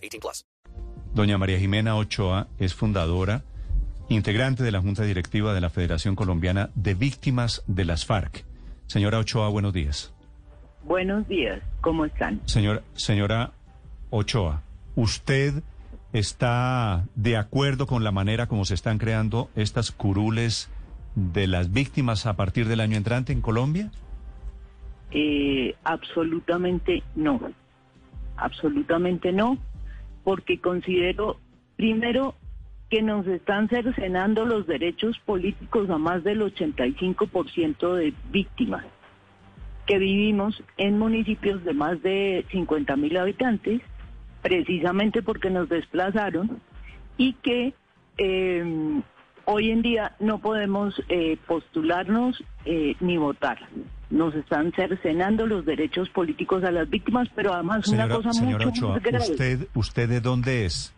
18 plus. Doña María Jimena Ochoa es fundadora, integrante de la Junta Directiva de la Federación Colombiana de Víctimas de las FARC. Señora Ochoa, buenos días. Buenos días, ¿cómo están? Señor, señora Ochoa, ¿usted está de acuerdo con la manera como se están creando estas curules de las víctimas a partir del año entrante en Colombia? Eh, absolutamente no. Absolutamente no, porque considero, primero, que nos están cercenando los derechos políticos a más del 85% de víctimas, que vivimos en municipios de más de 50 mil habitantes, precisamente porque nos desplazaron y que eh, hoy en día no podemos eh, postularnos eh, ni votar. Nos están cercenando los derechos políticos a las víctimas, pero además una cosa señora mucho Ochoa, más grave. ¿usted, ¿usted de dónde es?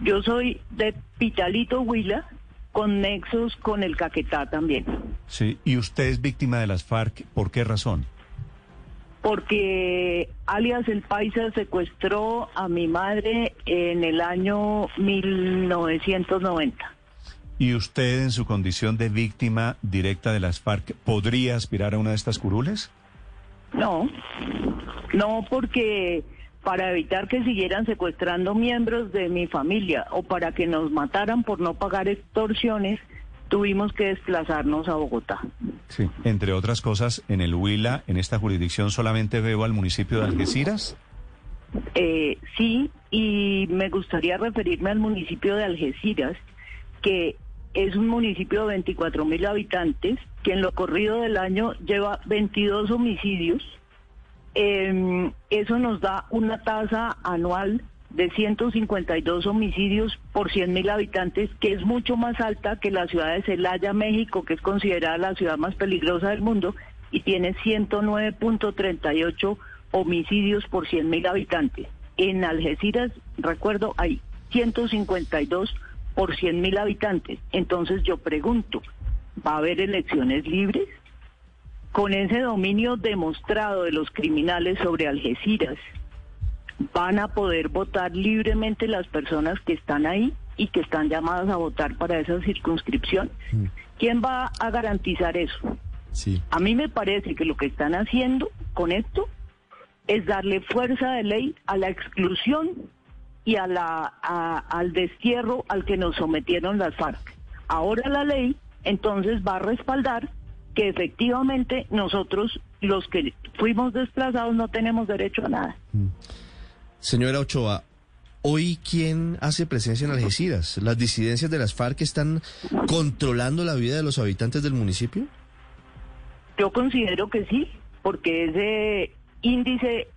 Yo soy de Pitalito Huila, con nexos con el Caquetá también. Sí, y usted es víctima de las FARC, ¿por qué razón? porque alias el Paisa secuestró a mi madre en el año 1990. ¿Y usted en su condición de víctima directa de las FARC podría aspirar a una de estas curules? No, no porque para evitar que siguieran secuestrando miembros de mi familia o para que nos mataran por no pagar extorsiones, tuvimos que desplazarnos a Bogotá. Sí. Entre otras cosas, en el Huila, en esta jurisdicción, solamente veo al municipio de Algeciras. Eh, sí, y me gustaría referirme al municipio de Algeciras, que es un municipio de 24 mil habitantes, que en lo corrido del año lleva 22 homicidios. Eh, eso nos da una tasa anual de 152 homicidios por 100 mil habitantes, que es mucho más alta que la ciudad de Celaya, México, que es considerada la ciudad más peligrosa del mundo, y tiene 109.38 homicidios por 100 mil habitantes. En Algeciras, recuerdo, hay 152 por 100 mil habitantes. Entonces yo pregunto, ¿va a haber elecciones libres? Con ese dominio demostrado de los criminales sobre Algeciras, van a poder votar libremente las personas que están ahí y que están llamadas a votar para esa circunscripción. ¿Quién va a garantizar eso? Sí. A mí me parece que lo que están haciendo con esto es darle fuerza de ley a la exclusión y a la, a- al destierro al que nos sometieron las FARC. Ahora la ley entonces va a respaldar que efectivamente nosotros, los que fuimos desplazados, no tenemos derecho a nada. Señora Ochoa, ¿hoy quién hace presencia en Algeciras? ¿Las disidencias de las FARC están controlando la vida de los habitantes del municipio? Yo considero que sí, porque ese índice,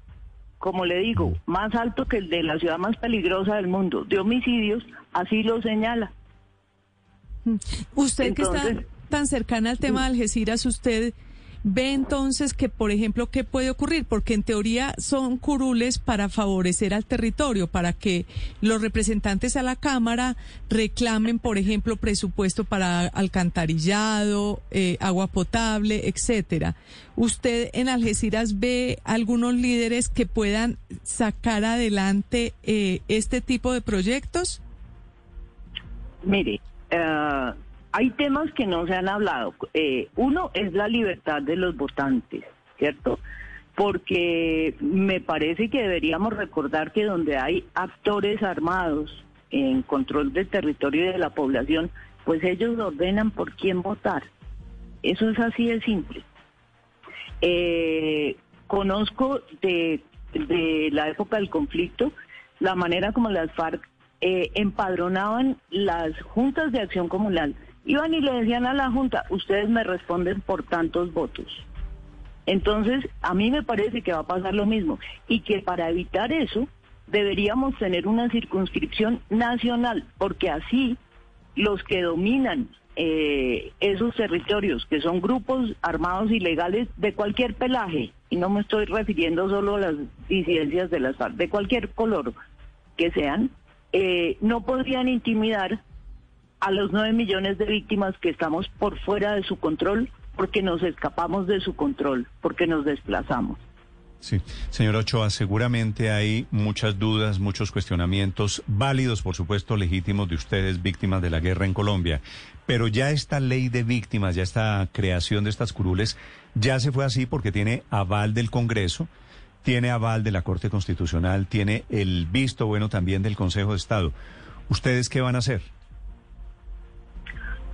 como le digo, más alto que el de la ciudad más peligrosa del mundo, de homicidios, así lo señala. Usted que está tan cercana al tema de Algeciras, usted ve entonces que, por ejemplo, qué puede ocurrir, porque en teoría son curules para favorecer al territorio, para que los representantes a la Cámara reclamen, por ejemplo, presupuesto para alcantarillado, eh, agua potable, etcétera. ¿Usted en Algeciras ve algunos líderes que puedan sacar adelante eh, este tipo de proyectos? Mire, eh, hay temas que no se han hablado. Eh, uno es la libertad de los votantes, ¿cierto? Porque me parece que deberíamos recordar que donde hay actores armados en control del territorio y de la población, pues ellos ordenan por quién votar. Eso es así de simple. Eh, conozco de, la época del conflicto la manera como las FARC eh, empadronaban las juntas de acción comunal. Iban y le decían a la junta, ustedes me responden por tantos votos. Entonces, a mí me parece que va a pasar lo mismo y que para evitar eso deberíamos tener una circunscripción nacional, porque así los que dominan eh, esos territorios, que son grupos armados ilegales de cualquier pelaje, y no me estoy refiriendo solo a las disidencias de las FARC, de cualquier color que sean, eh, no podrían intimidar a los nueve millones de víctimas que estamos por fuera de su control porque nos escapamos de su control, porque nos desplazamos. Sí, señor Ochoa, seguramente hay muchas dudas, muchos cuestionamientos válidos, por supuesto, legítimos de ustedes, víctimas de la guerra en Colombia. Pero ya esta ley de víctimas, ya esta creación de estas curules, ya se fue así porque tiene aval del Congreso, tiene aval de la Corte Constitucional, tiene el visto bueno también del Consejo de Estado. ¿Ustedes qué van a hacer?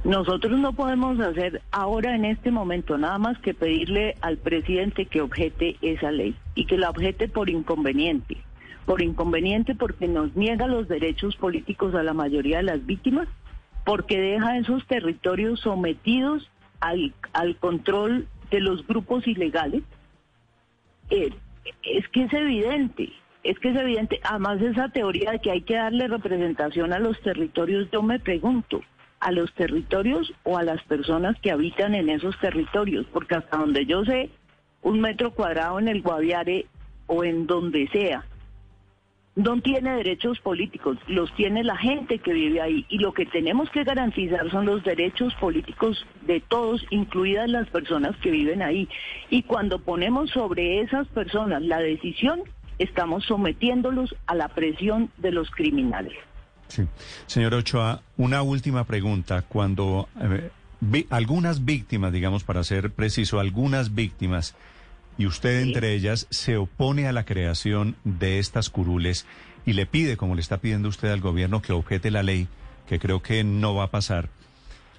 Nosotros no podemos hacer ahora en este momento nada más que pedirle al presidente que objete esa ley y que la objete por inconveniente. Por inconveniente porque nos niega los derechos políticos a la mayoría de las víctimas, porque deja esos territorios sometidos al, al control de los grupos ilegales. Eh, es que es evidente, es que es evidente. Además esa teoría de que hay que darle representación a los territorios, yo me pregunto, a los territorios o a las personas que habitan en esos territorios, porque hasta donde yo sé, un metro cuadrado en el Guaviare o en donde sea, no tiene derechos políticos, los tiene la gente que vive ahí. Y lo que tenemos que garantizar son los derechos políticos de todos, incluidas las personas que viven ahí. Y cuando ponemos sobre esas personas la decisión, estamos sometiéndolos a la presión de los criminales. Sí. Señor Ochoa, una última pregunta. Cuando eh, algunas víctimas, digamos para ser preciso, algunas víctimas, y usted entre ellas, se opone a la creación de estas curules y le pide, como le está pidiendo usted al gobierno, que objete la ley, que creo que no va a pasar.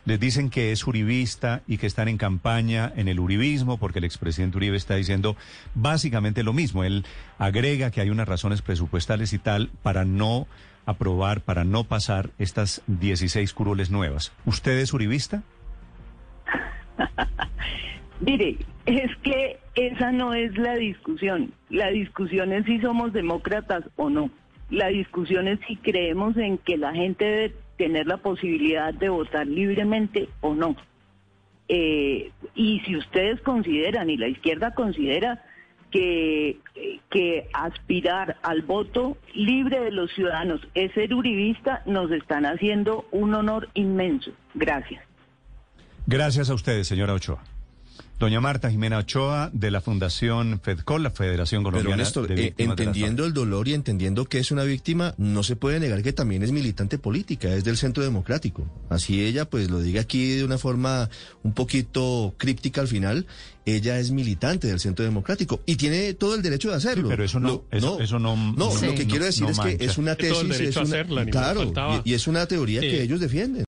Les dicen que es uribista y que están en campaña en el uribismo porque el expresidente Uribe está diciendo básicamente lo mismo. Él agrega que hay unas razones presupuestales y tal para no aprobar, para no pasar estas 16 curules nuevas. ¿Usted es uribista? Mire, es que esa no es la discusión. La discusión es si somos demócratas o no. La discusión es si creemos en que la gente debe tener la posibilidad de votar libremente o no. Eh, y si ustedes consideran, y la izquierda considera, que, que aspirar al voto libre de los ciudadanos es ser uribista, nos están haciendo un honor inmenso. Gracias. Gracias a ustedes, señora Ochoa. Doña Marta Jimena Ochoa, de la Fundación FEDCOL, la Federación Colombiana de eh, entendiendo el dolor y entendiendo que es una víctima, no se puede negar que también es militante política, es del Centro Democrático. Así ella, pues lo diga aquí de una forma un poquito críptica al final, ella es militante del Centro Democrático y tiene todo el derecho de hacerlo. pero eso no, eso, no, no, lo que quiero decir es que es una tesis, es una, claro, y, es una teoría que ellos defienden.